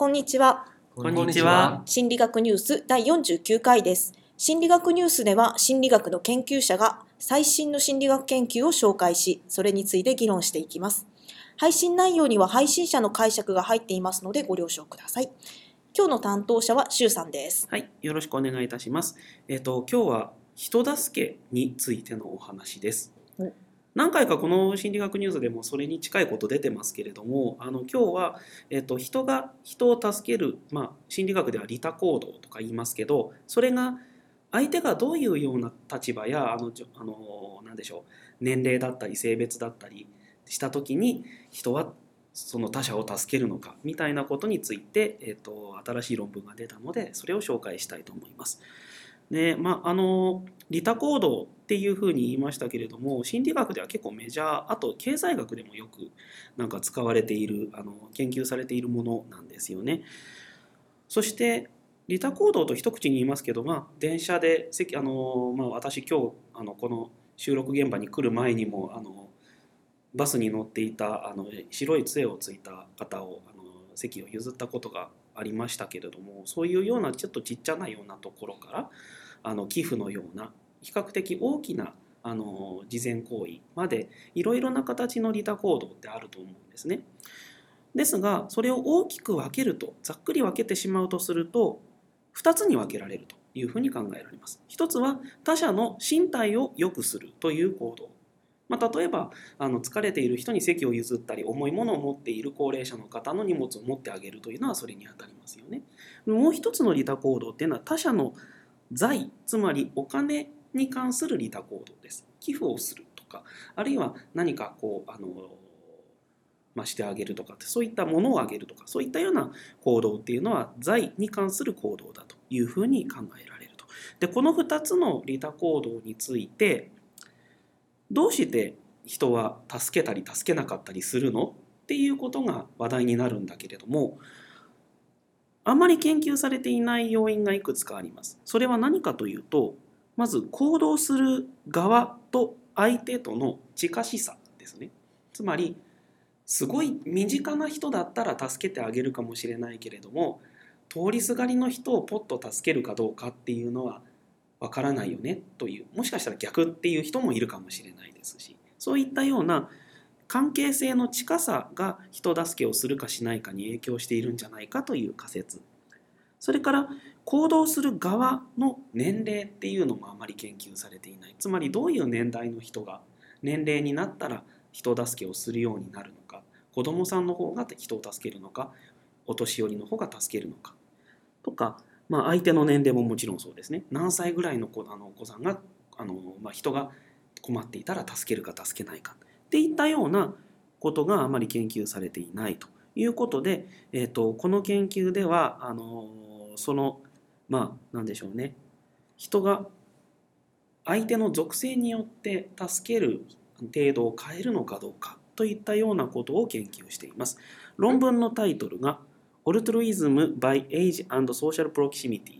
こんにちは。こんにちは。心理学ニュース第49回です。心理学ニュースでは心理学の研究者が最新の心理学研究を紹介し、それについて議論していきます。配信内容には配信者の解釈が入っていますのでご了承ください。今日の担当者はシュウさんです。はい、よろしくお願いいたします。えっ、と今日は人助けについてのお話ですお。何回かこの心理学ニュースでもそれに近いこと出てますけれども、あの今日はえっ、と人が人を助ける、まあ心理学では利他行動とか言いますけど、それが相手がどういうような立場やあのあのなんでしょう年齢だったり性別だったりした時に人はその他者を助けるのかみたいなことについて、えー、と新しい論文が出たのでそれを紹介したいと思います。でまああの利他行動っていうふうに言いましたけれども心理学では結構メジャーあと経済学でもよくなんか使われているあの研究されているものなんですよね。そして利他行動と一口に言いますけど、まあ、電車であの、まあ、私今日あのこの収録現場に来る前にもあのバスに乗っていたあの白い杖をついた方をあの席を譲ったことがありましたけれどもそういうようなちょっとちっちゃなようなところからあの寄付のような比較的大きなあの慈善行為までいろいろな形の利他行動ってあると思うんですね。ですがそれを大きく分けるとざっくり分けてしまうとすると2つに分けられるというふうに考えられます。一つは他者の身体を良くするという行動。まあ、例えばあの疲れている人に席を譲ったり重いものを持っている高齢者の方の荷物を持ってあげるというのはそれにあたりますよね。もう一つの利他行動っていうのは他者の財つまりお金に関する利他行動です。寄付をするとかあるいは何かこうあのまあ、してあげるとかそういったものをあげるとかそういったような行動っていうのは財に関する行動だというふうに考えられると。でこの2つの利他行動についてどうして人は助けたり助けなかったりするのっていうことが話題になるんだけれどもあまり研究されていない要因がいくつかあります。それは何かというとまず行動する側と相手との近しさですね。つまりすごい身近な人だったら助けてあげるかもしれないけれども通りすがりの人をポッと助けるかどうかっていうのはわからないよねというもしかしたら逆っていう人もいるかもしれないですしそういったような関係性の近さが人助けをするかしないかに影響しているんじゃないかという仮説。それから行動する側の年齢っていうのもあまり研究されていない。つまりどういう年代の人が年齢になったら人助けをするようになるのか。子どもさんの方が人を助けるのか。お年寄りの方が助けるのか。とか、まあ、相手の年齢ももちろんそうですね。何歳ぐらいの子あのお子さんがあの、まあ、人が困っていたら助けるか助けないか。っていったようなことがあまり研究されていないということで、えーと、この研究ではあのそのまあ何でしょうね人が相手の属性によって助ける程度を変えるのかどうかといったようなことを研究しています。論文のタイトルが Altruism by Age and Social Proximity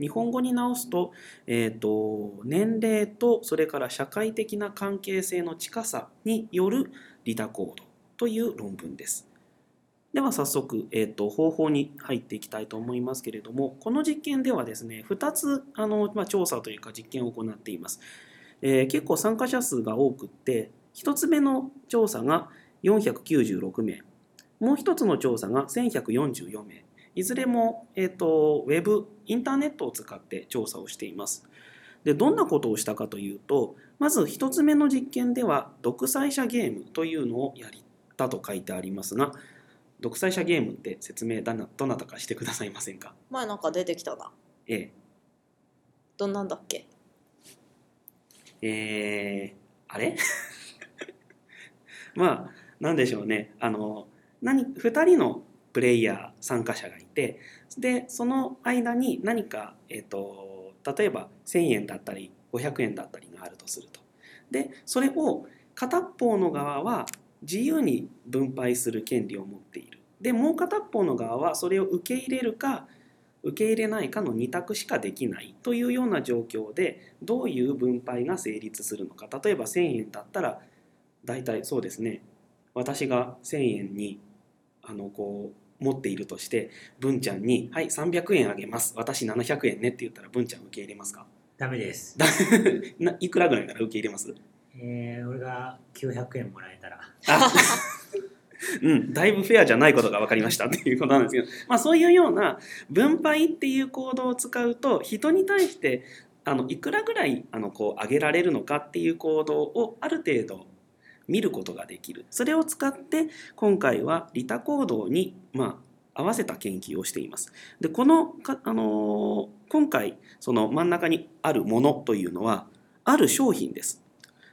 日本語に直すと,、えーと、年齢とそれから社会的な関係性の近さによる利他行動という論文です。では早速、えーと、方法に入っていきたいと思いますけれどもこの実験ではですね2つあの、まあ、調査というか実験を行っています。えー、結構参加者数が多くって1つ目の調査が496名もう1つの調査が1144名いずれも、えーと、ウェブインターネットを使って調査をしています。でどんなことをしたかというとまず1つ目の実験では独裁者ゲームというのをやったと書いてありますが独裁者ゲームって説明だなどなたかしてくださいませんか？前なんか出てきたな。ええ。どんなんだっけ？えー、あれ？まあなんでしょうね。あの何2人のプレイヤー参加者がいてでその間に何か、えーと、例えば1,000円だったり500円だったりがあるとすると。でそれを片方の側は自由に分配する権利を持っている。でもう片方の側はそれを受け入れるか受け入れないかの2択しかできないというような状況でどういう分配が成立するのか例えば1,000円だったら大体そうですね私が1,000円にあのこう持っているとして文ちゃんに「はい300円あげます。私700円ね」って言ったら文ちゃん受け入れますか？ダメです。ないくらぐらいから受け入れます？えー、俺が900円もらえたら。あうん、だいぶフェアじゃないことが分かりました。っていうことなんですけど、まあ、そういうような分配っていう行動を使うと人に対してあのいくらぐらいあのこう上げられるのかっていう行動をある程度見ることができるそれを使って今回は利他行動に、まあ、合わせた研究をしています。でこのか、あのー今回その真ん中にあるものというのはある商品です。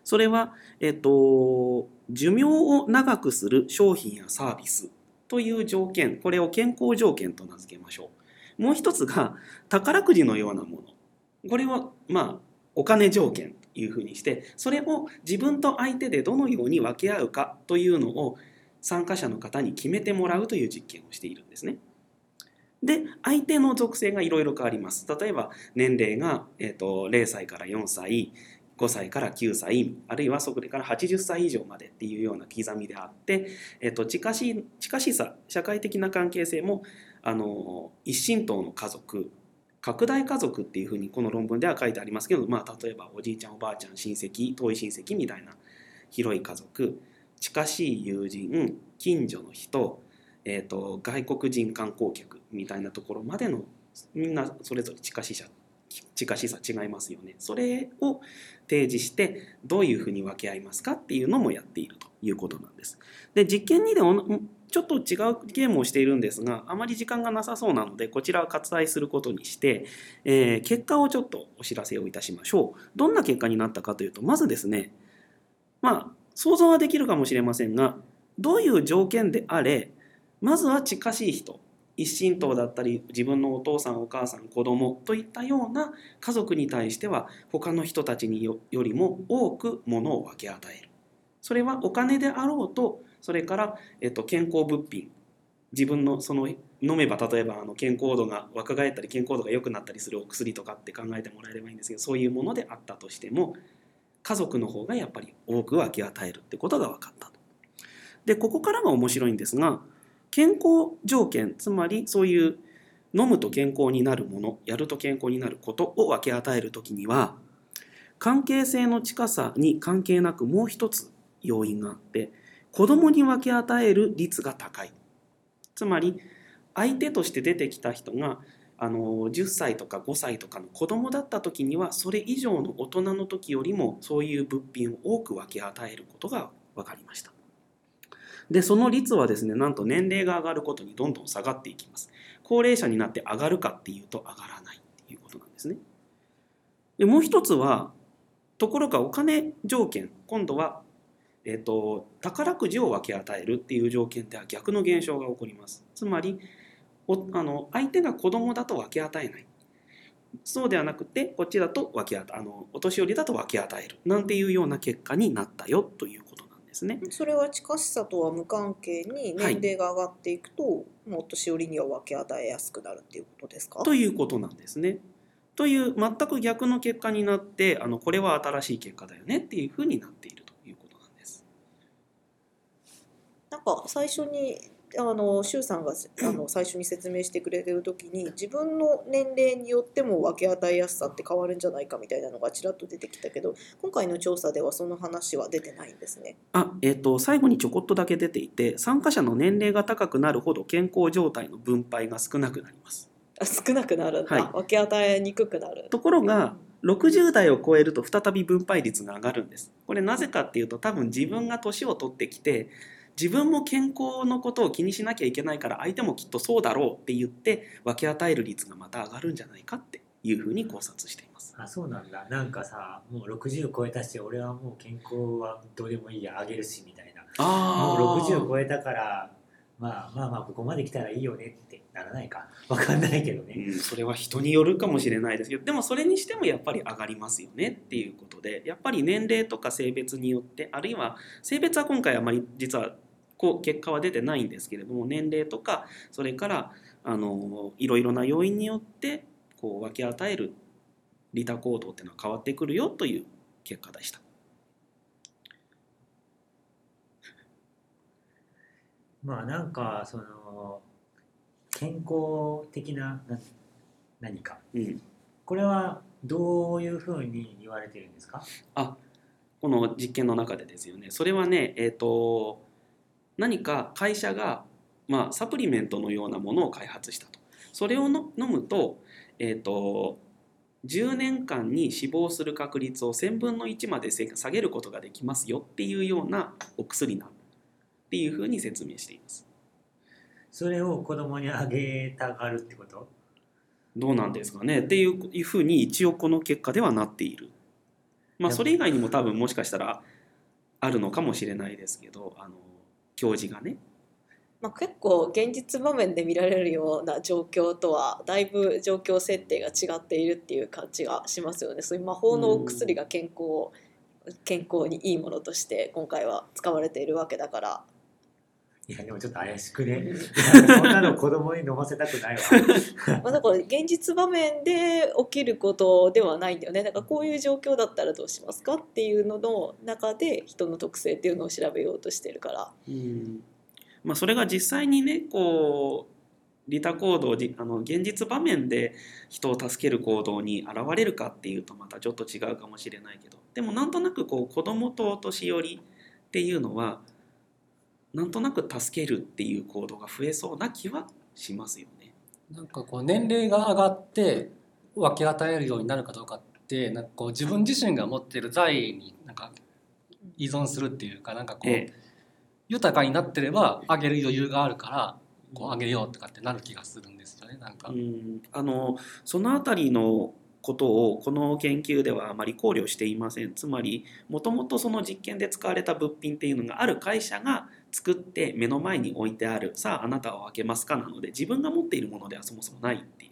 それは、えっと、寿命を長くする商品やサービスという条件、これを健康条件と名付けましょう。もう一つが宝くじのようなもの。これを、まあ、お金条件いうふうにして、それを自分と相手でどのように分け合うかというのを参加者の方に決めてもらうという実験をしているんですね。で、相手の属性がいろいろ変わります。例えば、年齢が、えっと0歳から4歳、5歳から9歳あるいはそれから80歳以上までっていうような刻みであって、えっと、近しい近しさ社会的な関係性もあの一親等の家族拡大家族っていうふうにこの論文では書いてありますけど、まあ、例えばおじいちゃんおばあちゃん親戚遠い親戚みたいな広い家族近しい友人近所の人、えっと外国人観光客みたいなところまでのみんなそれぞれ近しさ近しさ違いますよね。それを提示してどういうふうに分け合いますかっていうのもやっているということなんです。で実験2でちょっと違うゲームをしているんですがあまり時間がなさそうなのでこちらは割愛することにして、えー結果をちょっとお知らせをいたしましょう。どんな結果になったかというとまずですねまあ想像はできるかもしれませんがどういう条件であれまずは近しい人一親等だったり自分のお父さんお母さん子供といったような家族に対しては他の人たちによりも多くものを分け与えるそれはお金であろうとそれから、えっと、健康物品自分のその飲めば例えばあの健康度が若返ったり健康度が良くなったりするお薬とかって考えてもらえればいいんですけどそういうものであったとしても家族の方がやっぱり多く分け与えるってことが分かったと。でここからが面白いんですが健康条件つまりそういう飲むと健康になるものやると健康になることを分け与える時には関係性の近さに関係なくもう一つ要因があって子供に分け与える率が高い。つまり相手として出てきた人があの10歳とか5歳とかの子供だった時にはそれ以上の大人の時よりもそういう物品を多く分け与えることが分かりました。でその率はですねなんと年齢が上がることにどんどん下がっていきます。高齢者になって上がるかっていうと上がらないっていうことなんですね。でもう一つはところがお金条件。今度は、えー、と宝くじを分け与えるっていう条件では逆の現象が起こります。つまりおあの相手が子供だと分け与えない。そうではなくてこっちだと分け与えあのお年寄りだと分け与える。なんていうような結果になったよということなんですね。それは近しさとは無関係に年齢が上がっていくと、まあお年寄りには分け与えやすくなるっていうことですか？ということなんですね。という全く逆の結果になってあのこれは新しい結果だよねっていうふうになっているということなんです。なんか最初にあの周さんがあの最初に説明してくれてる時に自分の年齢によっても分け与えやすさって変わるんじゃないかみたいなのがちらっと出てきたけど今回の調査ではその話は出てないんですね。あ、えっ、と最後にちょこっとだけ出ていて参加者の年齢が高くなるほど健康状態の分配が少なくなります。あ少なくなるんだ、はい分け与えにくくなる。ところが60代を超えると再び分配率が上がるんです。これなぜかっていうと多分自分が年を取ってきて自分も健康のことを気にしなきゃいけないから相手もきっとそうだろうって言って分け与える率がまた上がるんじゃないかっていうふうに考察しています。あそうなんだ。なんかさもう60超えたし俺はもう健康はどうでもいいやあげるしみたいな。あもう60超えたからまあまあまあここまで来たらいいよねってならないか わかんないけどね、うん、それは人によるかもしれないですけどでもそれにしてもやっぱり上がりますよねっていうことでやっぱり年齢とか性別によってあるいは性別は今回あまり実はこう結果は出てないんですけれども年齢とかそれからあのいろいろな要因によってこう分け与える利他行動っていうのは変わってくるよという結果でした。まあなんかその健康的なな何か。うん、これはどういうふうに言われてるんですか？あこの実験の中でですよね。それはねえっ、と何か会社が、まあ、サプリメントのようなものを開発したと。それをの飲むと,、えっと10年間に死亡する確率を1000分の1までせ下げることができますよっていうようなお薬なんっていうふうに説明しています。それを子供にあげたがるってこと？どうなんですかね。っていうふうに一応この結果ではなっている。まあそれ以外にも多分もしかしたらあるのかもしれないですけどあの教授がね。まあ、結構現実場面で見られるような状況とはだいぶ状況設定が違っているっていう感じがしますよね。そういう魔法のお薬が健康を健康にいいものとして今回は使われているわけだからいやでもちょっと怪しくね。うん。そんなの子供に飲ませたくないわ。まあだから現実場面で起きることではないんだよね。だからこういう状況だったらどうしますかっていうのの中で人の特性っていうのを調べようとしてるから。うん。まあそれが実際にねこう利他行動じあの現実場面で人を助ける行動に現れるかっていうとまたちょっと違うかもしれないけど。でもなんとなくこう子供とお年寄りっていうのはなんとなく助けるっていう行動が増えそうな気はしますよね。なんかこう年齢が上がって分け与えるようになるかどうかってなんかこう自分自身が持ってる財になんか依存するっていうかなんかこう、ええ豊かになってればあげる余裕があるからこうあげようとかってなる気がするんですよねなんか。うんあのそのあたりのことをこの研究ではあまり考慮していませんつまりもともとその実験で使われた物品っていうのがある会社が作って目の前に置いてあるさああなたは開けますかなので自分が持っているものではそもそもないっていう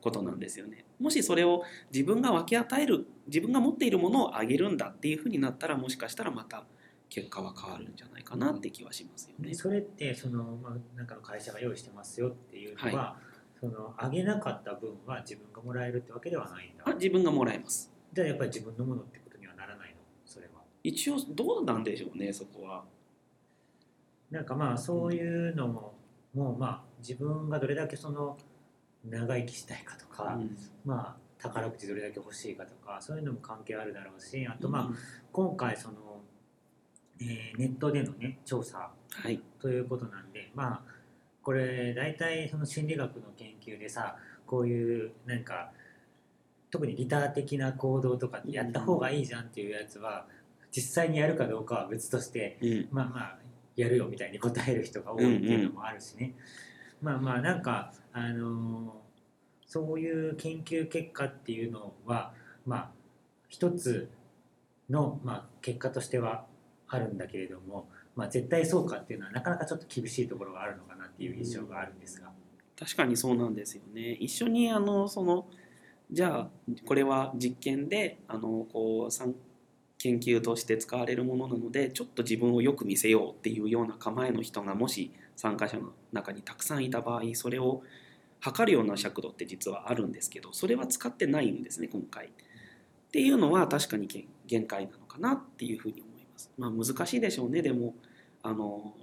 ことなんですよね。もしそれを自分が分け与える自分が持っているものをあげるんだっていうふうになったらもしかしたらまた結果は変わるんじゃないかなって気はしますよね。それってその、まあ、なんかの会社が用意してますよっていうのは、そのあげなかった分は自分がもらえるってわけではないんだ。あ自分がもらえます。じゃあやっぱり自分のものってことにはならないの？それは。一応どうなんでしょうねそこは。なんかまあそういうのももうまあ自分がどれだけその長生きしたいかとか、うん。まあ宝くじどれだけ欲しいかとかそういうのも関係あるだろうしあとまあ今回その、えーネットでのね調査はい。ということなんでまあこれ大体その心理学の研究でさこういうなんか特にリター的な行動とかやった方がいいじゃんっていうやつは実際にやるかどうかは別としてうん。まあまあやるよみたいに答える人が多いっていうのもあるしね、まあまあなんかあのーそういう研究結果っていうのはまあ一つの、まあ、結果としてはあるんだけれども、まあ、絶対そうかっていうのはなかなかちょっと厳しいところがあるのかなっていう印象があるんですが、確かにそうなんですよね。一緒にあのそのじゃあこれは実験であのこう研究として使われるものなのでちょっと自分をよく見せようっていうような構えの人がもし参加者の中にたくさんいた場合それを測るような尺度って実はあるんですけどそれは使ってないんですね今回。っていうのは確かに限界なのかなっていうふうに思います。まあ難しいでしょうねでもあの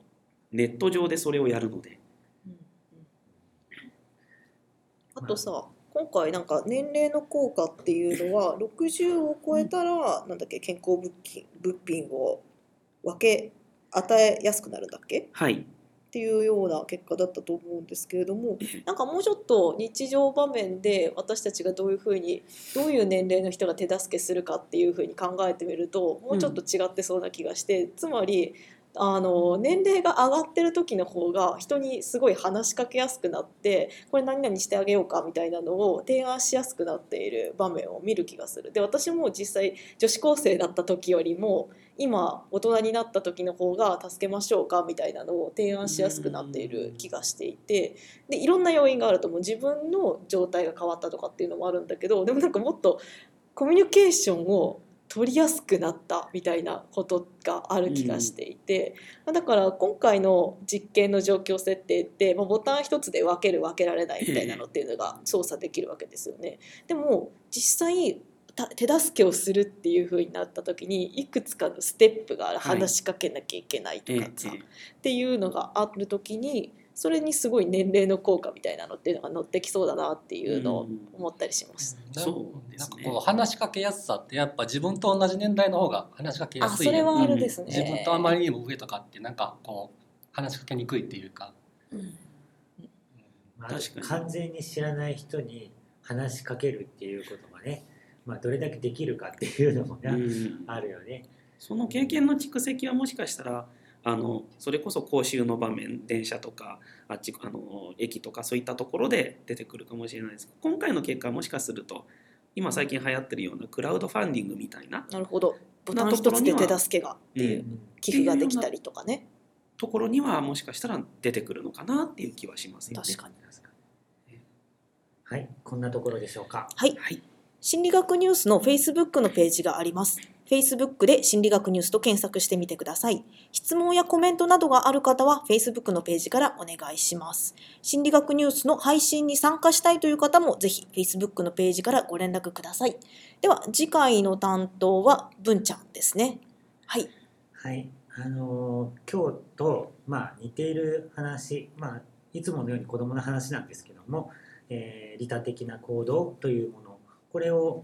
ネット上でそれをやるので。あとさ今回なんか年齢の効果っていうのは60を超えたらなんだっけ健康物品物品を分け与えやすくなるんだっけ？はい。っていうような結果だったと思うんですけれどもなんかもうちょっと日常場面で私たちがどういうふうにどういう年齢の人が手助けするかっていうふうに考えてみるともうちょっと違ってそうな気がして、つまりあの年齢が上がってる時の方が人にすごい話しかけやすくなってこれ何々してあげようかみたいなのを提案しやすくなっている場面を見る気がする。で私も実際女子高生だった時よりも今大人になった時の方が助けましょうかみたいなのを提案しやすくなっている気がしていてでいろんな要因があると思う自分の状態が変わったとかっていうのもあるんだけどでもなんかもっとコミュニケーションを取りやすくなったみたいなことがある気がしていて、だから今回の実験の状況設定って、まあ、ボタン一つで分ける分けられないみたいなのっていうのが操作できるわけですよね。でも実際た手助けをするっていう風になった時にいくつかのステップがある。はい。話しかけなきゃいけないとえかさ、え。っていうのがある時にそれにすごい年齢の効果みたいなのっていうのが乗ってきそうだなっていうのを思ったりします。そうですね。なんかこう話しかけやすさってやっぱ自分と同じ年代の方が話しかけやすいあそれはあるですね。自分とあまりにも上とかってなんかこう話しかけにくいっていうか、うん。まあ、確かに完全に知らない人に話しかけるっていうことがね、まあ、どれだけできるかっていうのもね、うん。あるよね。その経験の蓄積はもしかしたらあのそれこそ講習の場面電車とかあっちあの駅とかそういったところで出てくるかもしれないです今回の結果はもしかすると今最近流行ってるようなクラウドファンディングみたいななるほど。ボタン一つで手助けがっていううん寄付ができたりとかね。ところにはもしかしたら出てくるのかなっていう気はしますよね。確かに。はい、こんなところでしょうか。はい。はい、心理学ニュースの Facebook のページがあります。Facebook で心理学ニュースと検索してみてください。質問やコメントなどがある方は Facebook のページからお願いします。心理学ニュースの配信に参加したいという方もぜひ Facebook のページからご連絡ください。では次回の担当は文ちゃんですね。はい。はい、あのー今日と、まあ、似ている話、まあ、いつものように子どもの話なんですけども、えー利他的な行動というものこれを、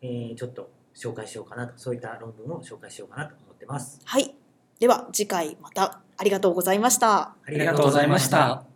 えーちょっと紹介しようかなとそういった論文を紹介しようかなと思ってます。はい。では次回またありがとうございました。ありがとうございました。